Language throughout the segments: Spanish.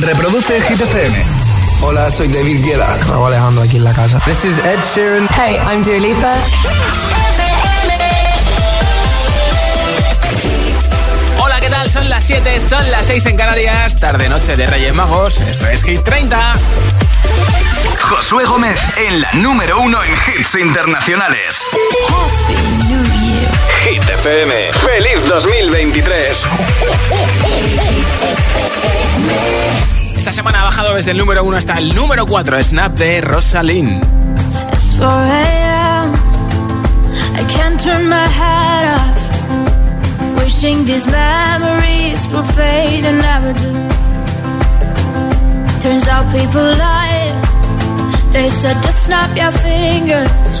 Reproduce Hit FM. Hola, soy David Guetta. Raúl Alejandro aquí en la casa. This is Ed Sheeran. Hey, I'm Dua Lipa. Hola, ¿qué tal? Son las 7, son las 6 en Canarias. Tarde, noche de Reyes Magos. Esto es Hit 30. Josué Gómez en la número uno en hits internacionales. FM. ¡Feliz 2023! Esta semana ha bajado desde el número 1 hasta el número 4. Snap de Rosalind. I can't turn my head off. Wishing these memories will fade and never do. Turns out people lie. They said just snap your fingers.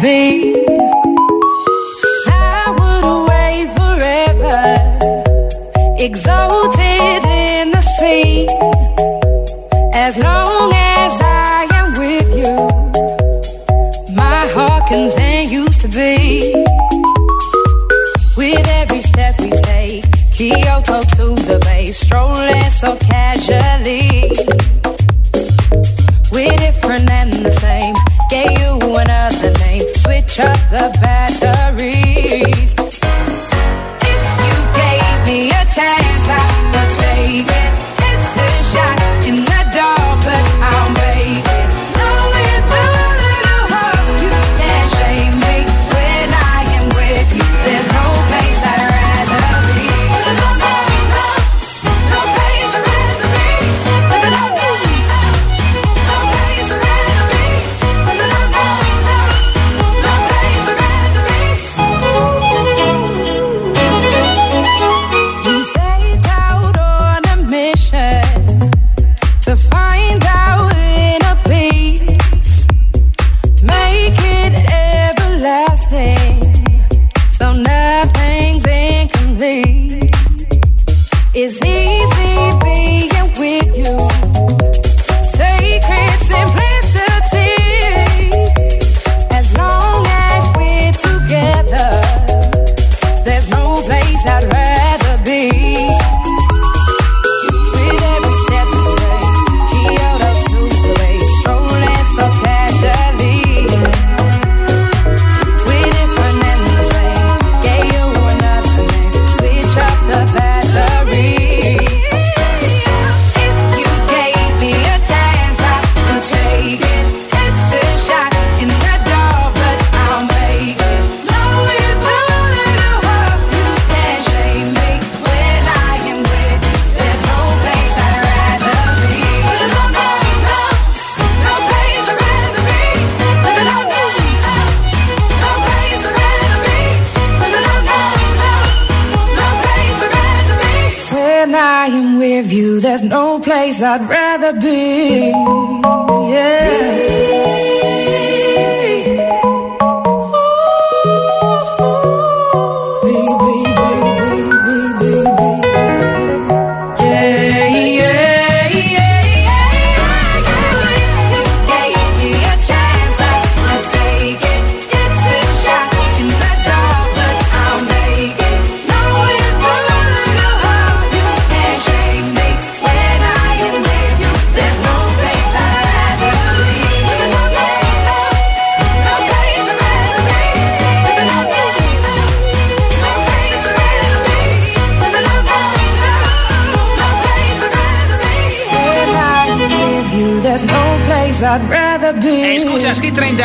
be.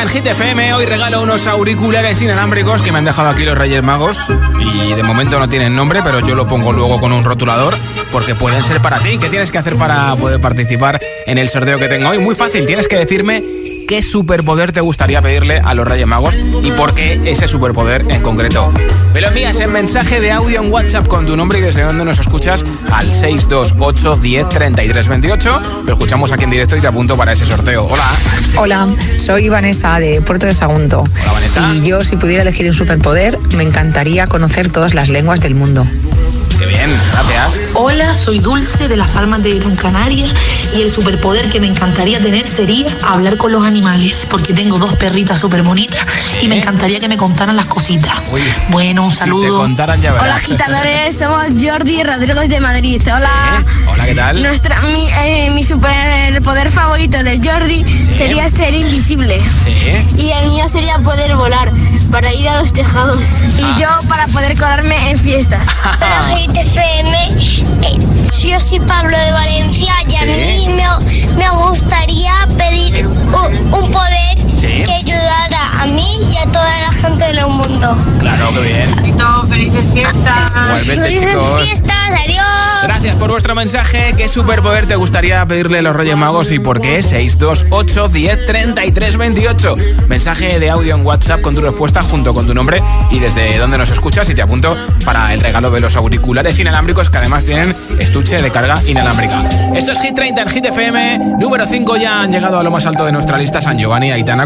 En Hit FM. Hoy regalo unos auriculares inalámbricos que me han dejado aquí los Reyes Magos. Y de momento no tienen nombre, pero yo lo pongo luego con un rotulador porque pueden ser para ti. ¿Qué tienes que hacer para poder participar en el sorteo que tengo hoy? Muy fácil, tienes que decirme qué superpoder te gustaría pedirle a los Reyes Magos y por qué ese superpoder en concreto. Me lo envías en mensaje de audio en WhatsApp con tu nombre y desde dónde nos escuchas al 628 10 33 28. Lo escuchamos aquí en directo y te apunto para ese sorteo. Hola. Hola, soy Vanessa de Puerto de Sagunto. Hola, Vanessa. Y yo, si pudiera elegir un superpoder, me encantaría conocer todas las lenguas del mundo. Qué bien, gracias. Hola, soy Dulce de las Palmas de Gran Canaria y el superpoder que me encantaría tener sería hablar con los animales, porque tengo dos perritas súper bonitas y me encantaría que me contaran las cositas. Uy. Bueno, un Si te saludo. contaran ya verás. Hola agitadores, somos Jordi Rodríguez de Madrid. Hola. Hola, ¿qué tal? Nuestra, mi, eh, mi superpoder favorito de Jordi sería ser invisible. Sí. Y el mío sería poder volar para ir a los tejados. Y yo para poder colarme en fiestas. Hola, GTFM. yo soy Pablo de Valencia y a mí me, me gustaría pedir un, un poder Sí. que ayudara a mí y a toda la gente del mundo. Claro, qué bien. felices fiestas. Igualmente, Felices chicos. fiestas, adiós. Gracias por vuestro mensaje. ¿Qué superpoder te gustaría pedirle a los Reyes Magos y por qué? 628 10 33 28. Mensaje de audio en WhatsApp con tu respuesta junto con tu nombre y desde dónde nos escuchas y te apunto para el regalo de los auriculares inalámbricos que además tienen estuche de carga inalámbrica. Esto es Hit 30 en Hit FM. Número 5 ya han llegado a lo más alto de nuestra lista San Giovanni y Aitana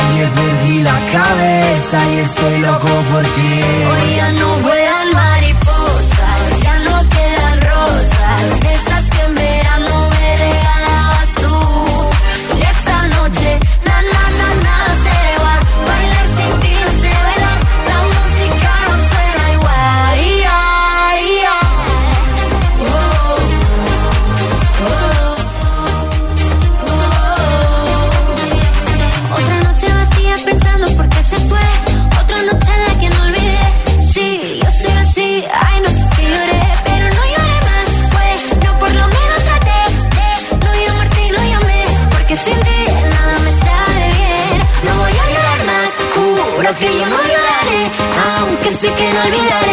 nadie, perdí la cabeza y estoy loco por ti. Hoy ya no vuelan Sé que no olvidaré.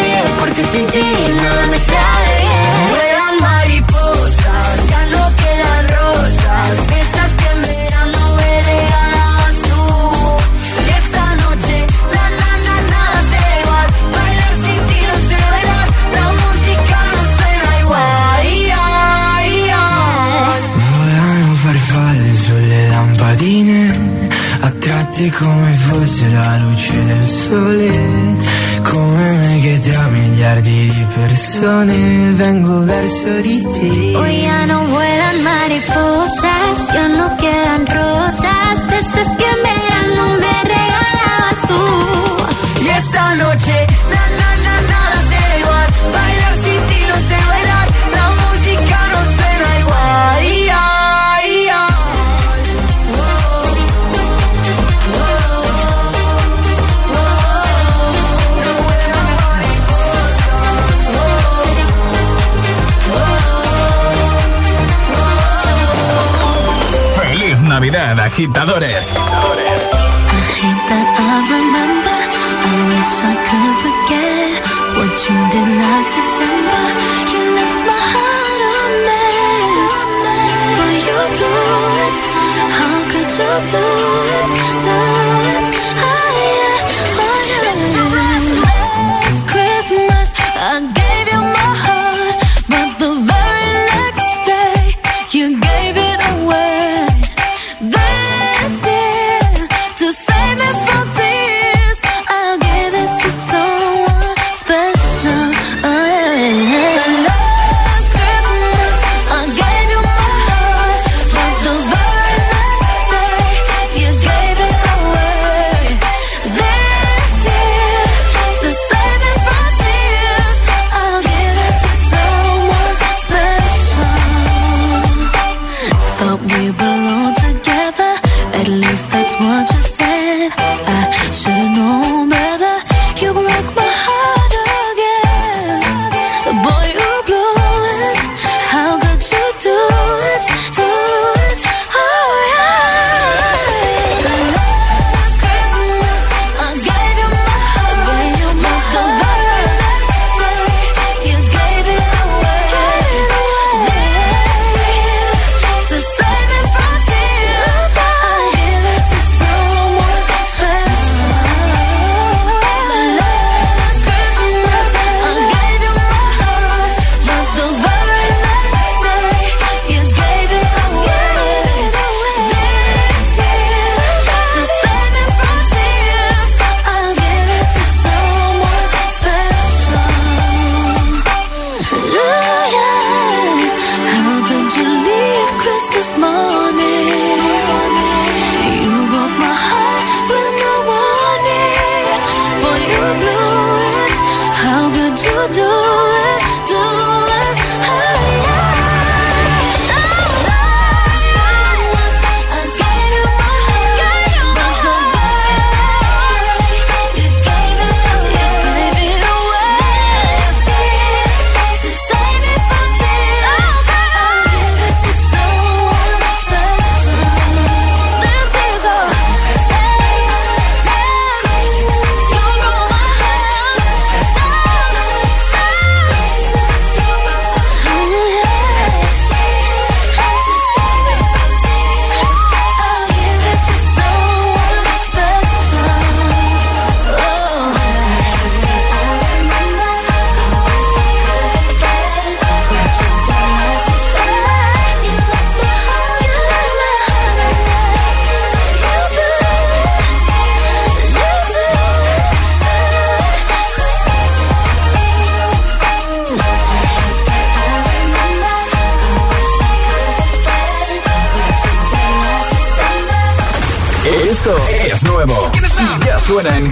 personnalité. Oh, yeah. Agitadores!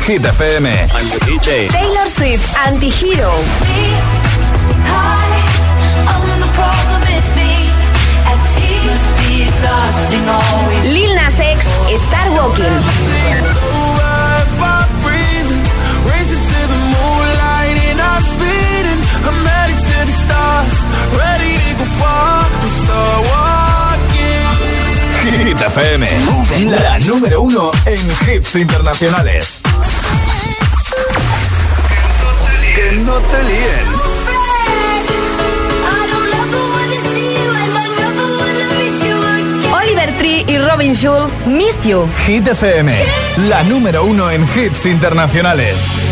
Hit FM. Taylor Swift, Anti-Hero. Lil Nas X, Star Walking. Hit FM. La número uno en hits internacionales. Oliver Tree y Robin Schulz, Missed You. Hit FM. La número uno en hits internacionales.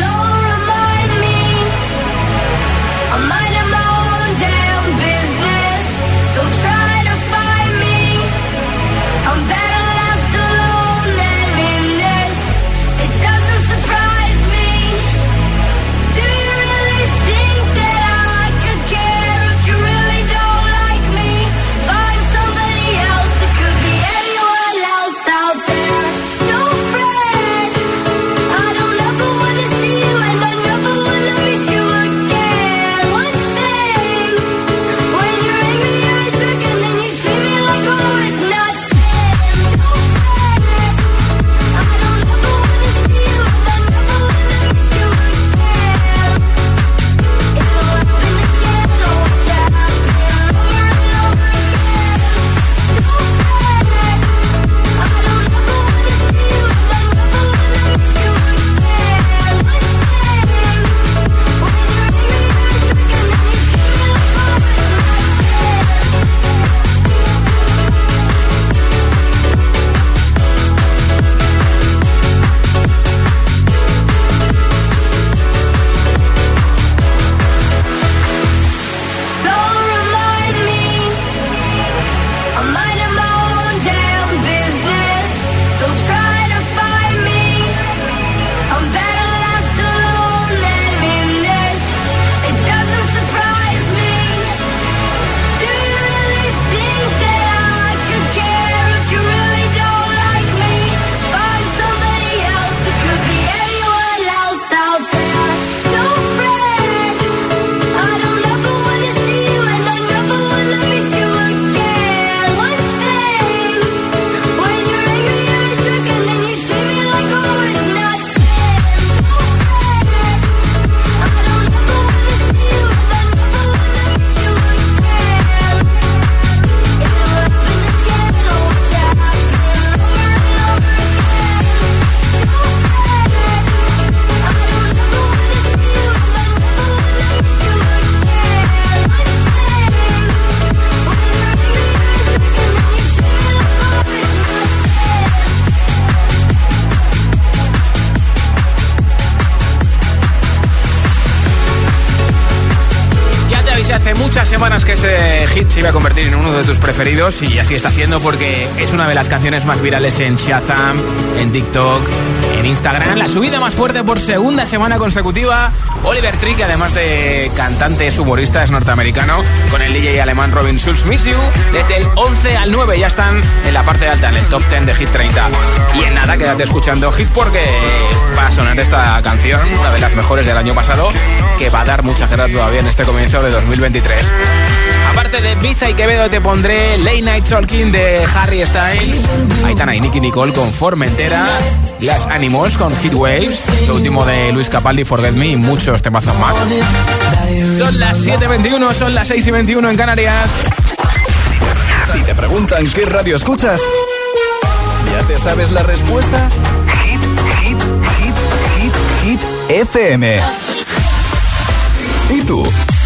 Semanas que este hit se iba a convertir en uno de tus preferidos y así está siendo porque es una de las canciones más virales en Shazam, en TikTok, en Instagram. La subida más fuerte por segunda semana consecutiva. Oliver Tree, además de cantante es humorista, es norteamericano, con el DJ alemán Robin Schulz Miss You. Desde el 11 al 9 ya están en la parte alta, en el top 10 de Hit 30. Y en nada, quédate escuchando Hit porque va a sonar esta canción, una de las mejores del año pasado, que va a dar mucha guerra todavía en este comienzo de 2023. Aparte de Biza y Quevedo te pondré Late Night Talking de Harry Styles, Aitana y Nicky Nicole con Formentera, Las Animals con Heat Waves, lo último de Luis Capaldi, Forget Me y muchos temazos más. Son las 7.21, son las 6.21 en Canarias. Si te preguntan qué radio escuchas, ¿ya te sabes la respuesta? Hit, hit, hit, hit, hit, FM. ¿Y tú?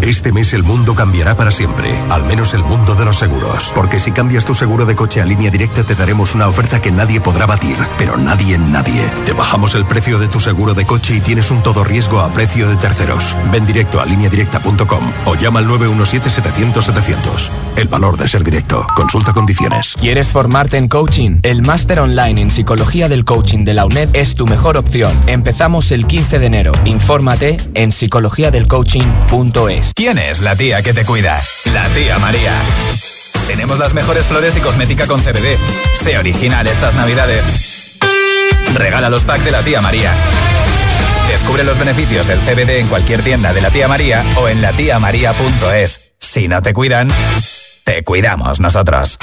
Este mes el mundo cambiará para siempre, al menos el mundo de los seguros. Porque si cambias tu seguro de coche a línea directa te daremos una oferta que nadie podrá batir, pero nadie en nadie. Te bajamos el precio de tu seguro de coche y tienes un todo riesgo a precio de terceros. Ven directo a lineadirecta.com o llama al 917-700-700. El valor de ser directo. Consulta condiciones. ¿Quieres formarte en coaching? El máster online en psicología del coaching de la UNED es tu mejor opción. Empezamos el 15 de enero. Infórmate en psicologiadelcoaching.es. ¿Quién es la tía que te cuida? La tía María. Tenemos las mejores flores y cosmética con CBD. Sé original estas navidades. Regala los packs de la tía María. Descubre los beneficios del CBD en cualquier tienda de la tía María o en latiamaría.es. Si no te cuidan, te cuidamos nosotros.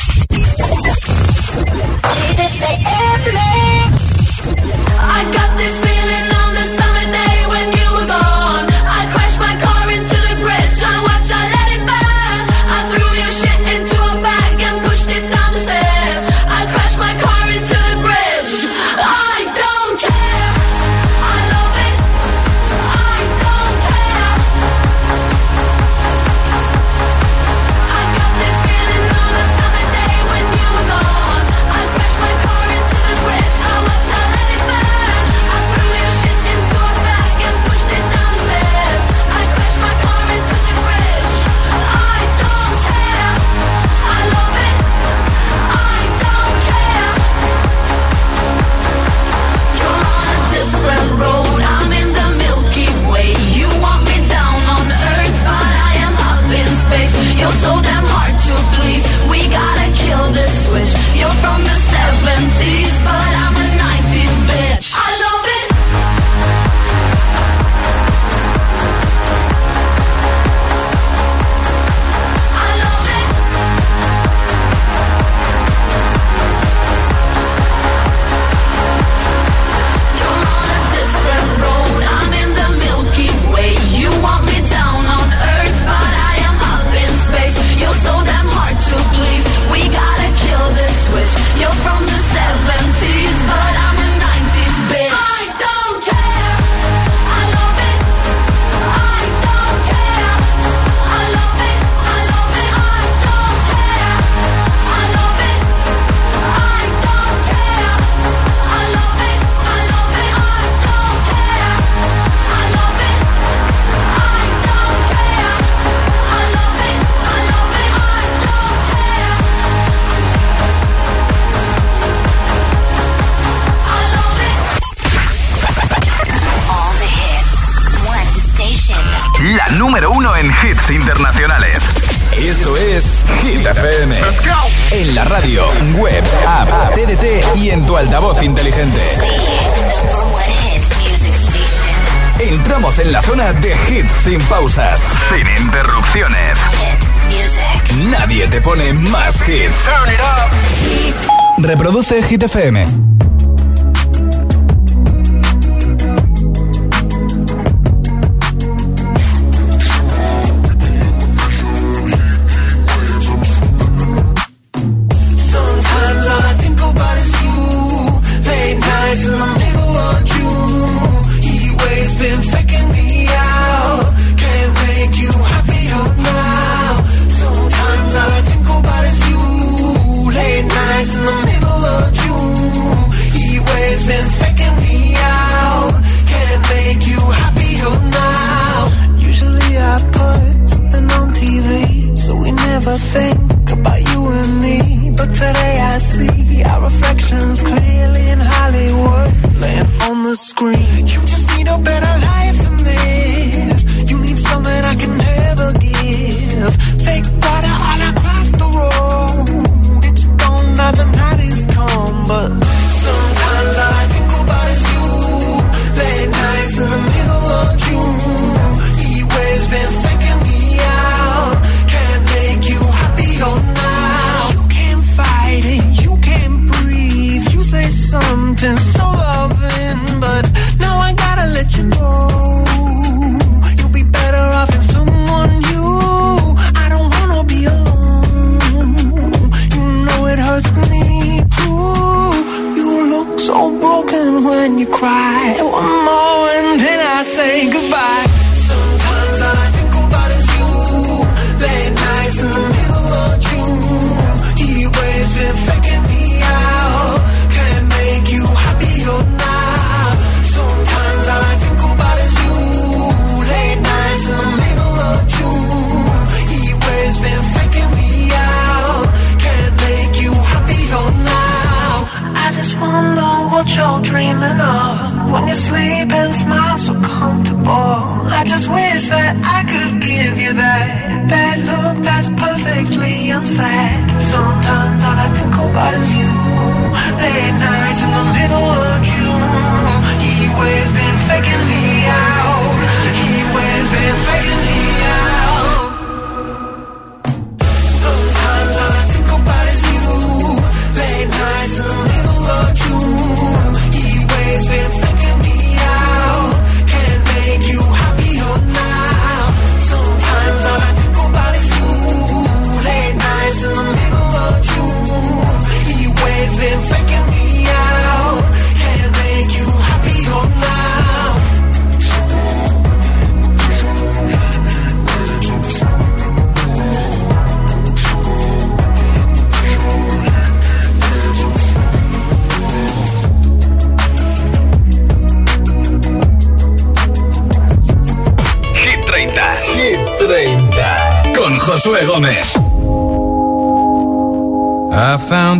Reproduce Hit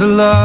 love.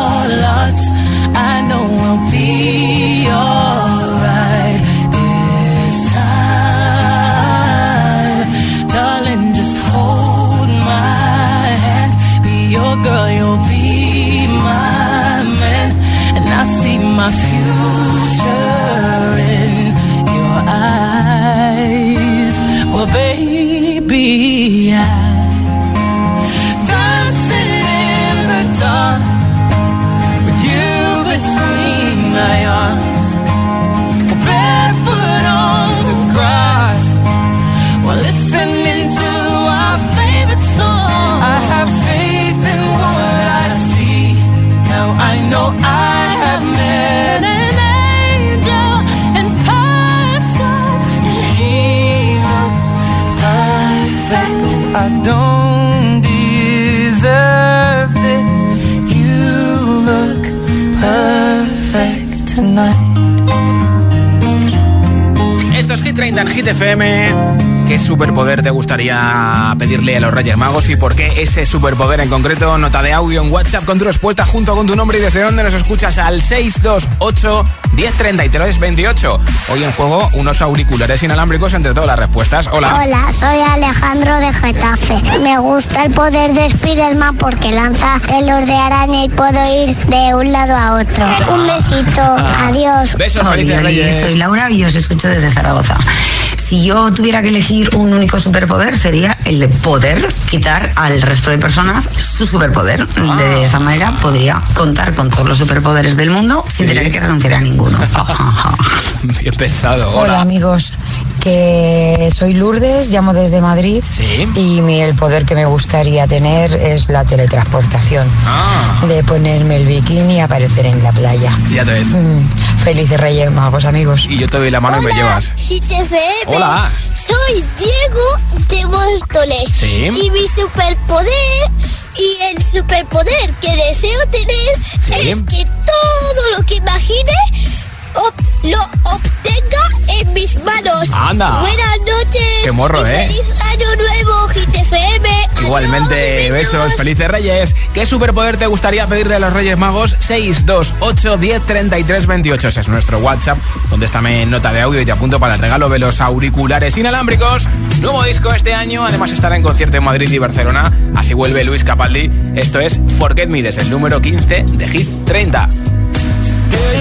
future in your eyes. Well, baby, I, I in the dark with you between my arms, barefoot on the grass, while listening to our favorite song. I have faith in what I see. Now I know I have met. 30 en Hit FM qué superpoder te gustaría pedirle a los Reyes Magos y por qué ese superpoder en concreto. Nota de audio en WhatsApp con tu respuesta junto con tu nombre y desde dónde nos escuchas al 628 1033 28. Hoy en juego unos auriculares inalámbricos entre todas las respuestas. Hola. Hola, soy Alejandro de Getafe. Me gusta el poder de Spiderman porque lanza pelos de araña y puedo ir de un lado a otro. Un besito, adiós. Besos, felices Reyes. Soy Laura y os escucho desde Zaragoza. Si yo tuviera que elegir un único superpoder sería el de poder quitar al resto de personas su superpoder. Ah. De esa manera podría contar con todos los superpoderes del mundo sin tener que renunciar a ninguno. Bien pensado. Hola Hola. amigos, que soy Lourdes, llamo desde Madrid y mi, el poder que me gustaría tener es la teletransportación. De ponerme el bikini y aparecer en la playa. Ya te ves. Mm, felices Reyes Magos amigos. Y yo te doy la mano y me llevas. GTFM. Hola. Soy Diego de Móstoles. Sí. Y mi superpoder y el superpoder que deseo tener Sí. es que todo lo que imagine ob- lo obtenga en mis manos. Anda. Buenas noches. Qué morro, y ¿eh? Feliz año nuevo, GTFM. Igualmente, besos, felices Reyes. ¿Qué superpoder te gustaría pedirle a los Reyes Magos? 628 10 33 28. Ese es nuestro WhatsApp, donde está mi nota de audio y te apunto para el regalo de los auriculares inalámbricos. Nuevo disco este año, además estará en concierto en Madrid y Barcelona. Así vuelve Luis Capaldi. Esto es Forget Me desde el número 15 de Hit 30.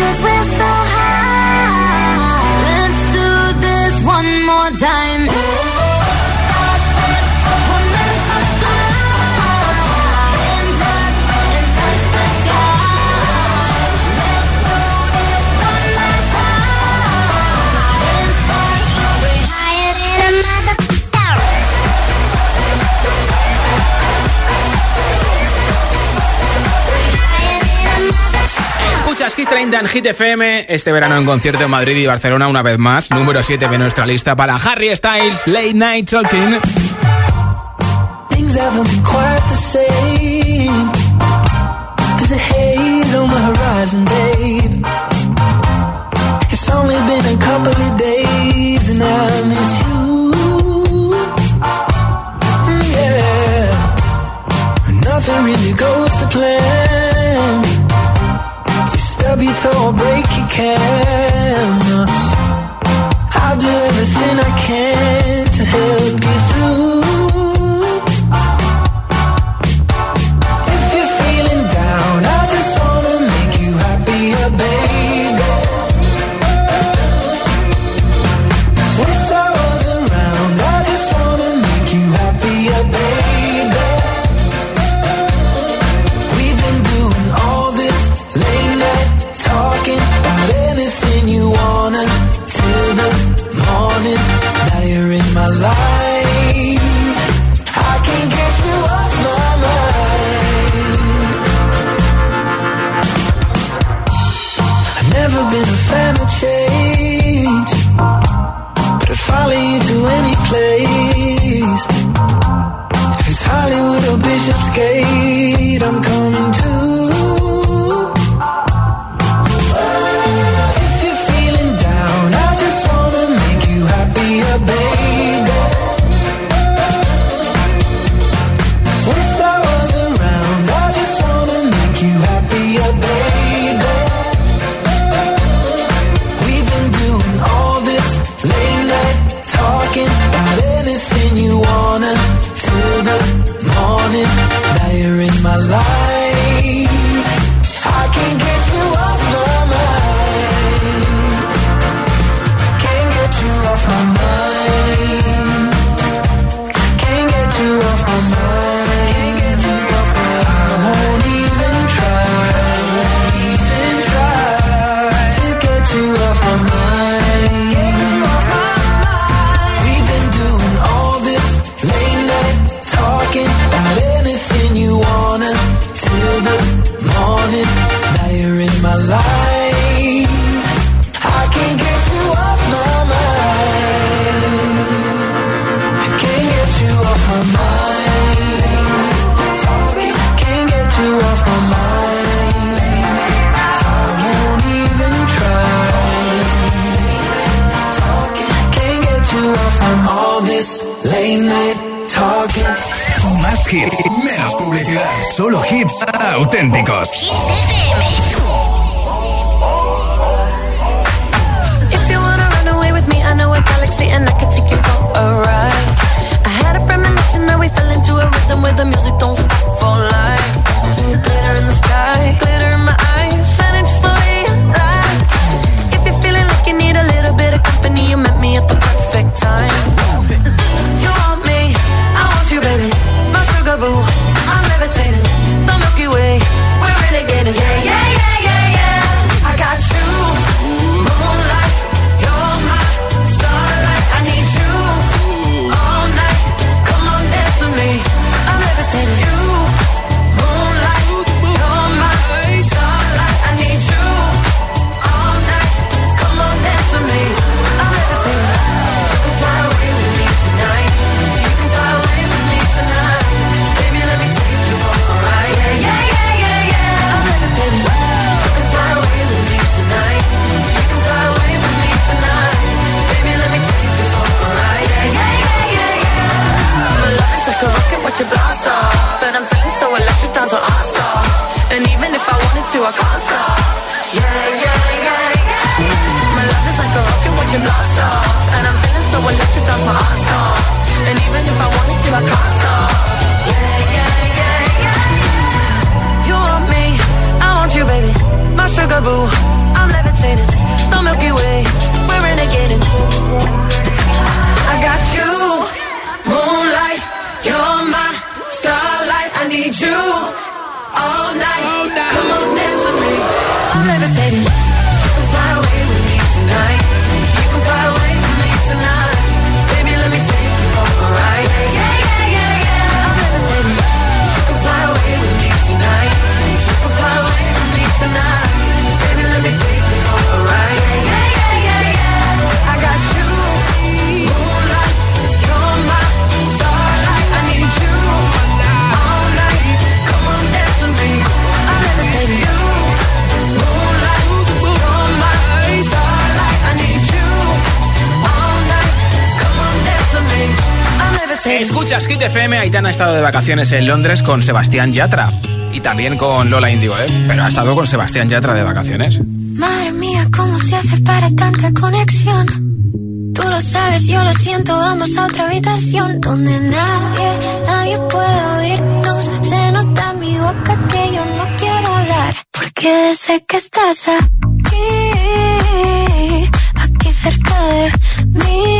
Cause Escuchas Hit en FM. Este verano en concierto en Madrid y Barcelona, una vez más. Número 7 de nuestra lista para Harry Styles, Late Night Talking. It's only been a couple of days and I miss you. Nothing really goes to plan. grab you till I break your camera. I'll do everything I can to help you. stand a change. But I'd follow you to any place. If it's Hollywood or Bishopsgate, I'm coming to hits, menos publicidad, solo hits auténticos. If you wanna run away with me, I know a galaxy and I can take you for a ride. I had a premonition that we fell into a rhythm with the music. Escuchas Hit FM, Aitana ha estado de vacaciones en Londres con Sebastián Yatra y también con Lola Indigo, ¿eh? Pero ha estado con Sebastián Yatra de vacaciones. Madre mía, ¿cómo se hace para tanta conexión? Tú lo sabes, yo lo siento, vamos a otra habitación donde nadie, nadie puede oírnos. Se nota en mi boca que yo no quiero hablar, porque desde que estás aquí, aquí cerca de mí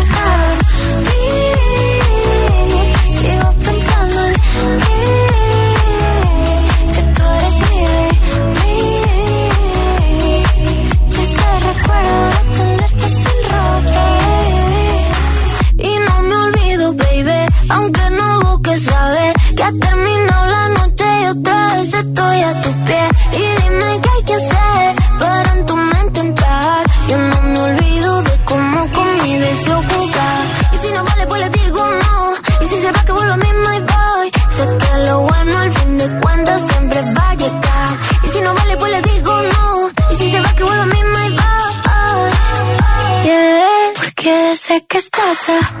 casa.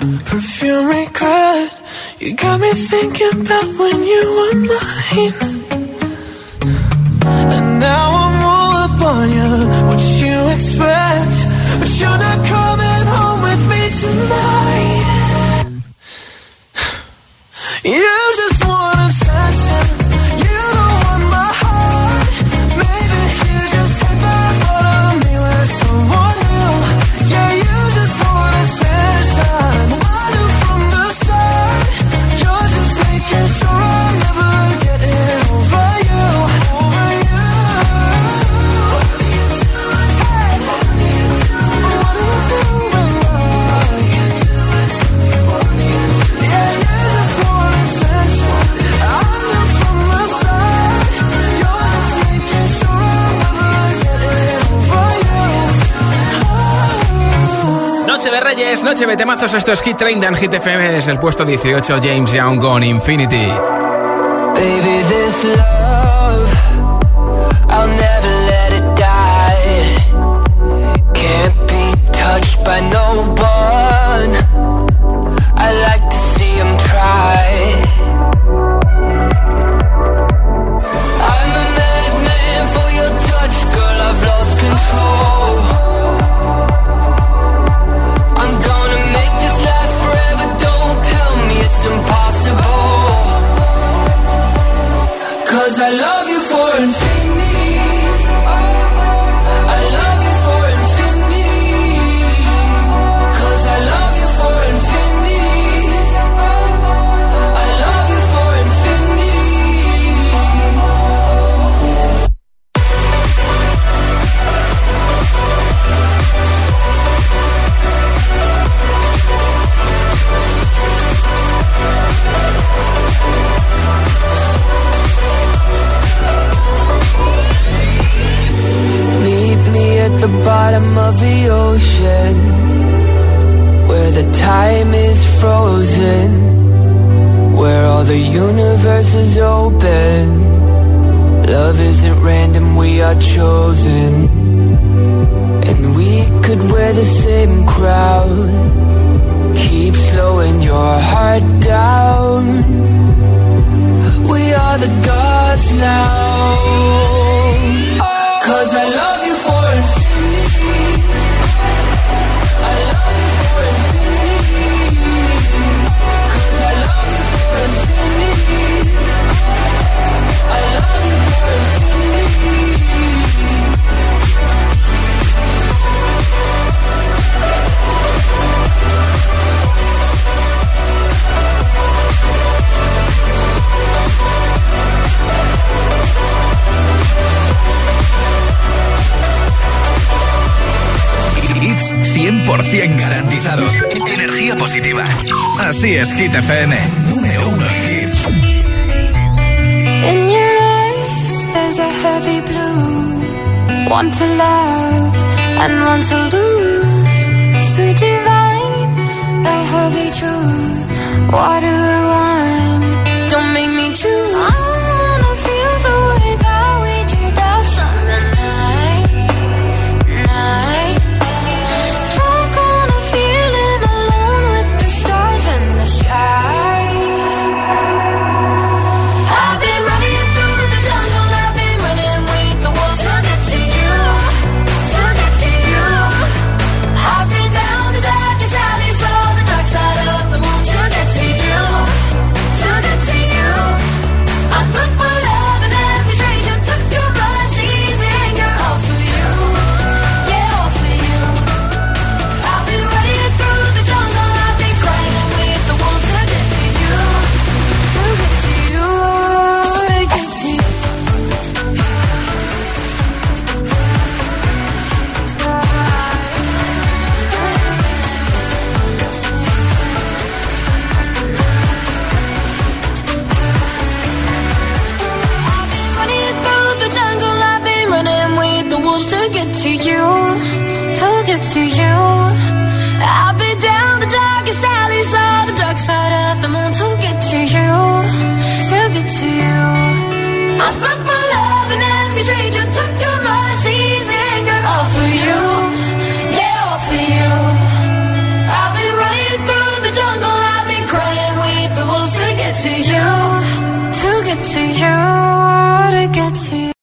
Perfume regret. You got me thinking about when you were mine. Esto es Hit 30 en Hit FM. Desde el puesto 18, James Young con Infinity. Cuba. Así es, Hit FM. Número uno. In your eyes, there's a heavy blue. One to love and one to lose. Sweet divine, the heavy truth. Water and want?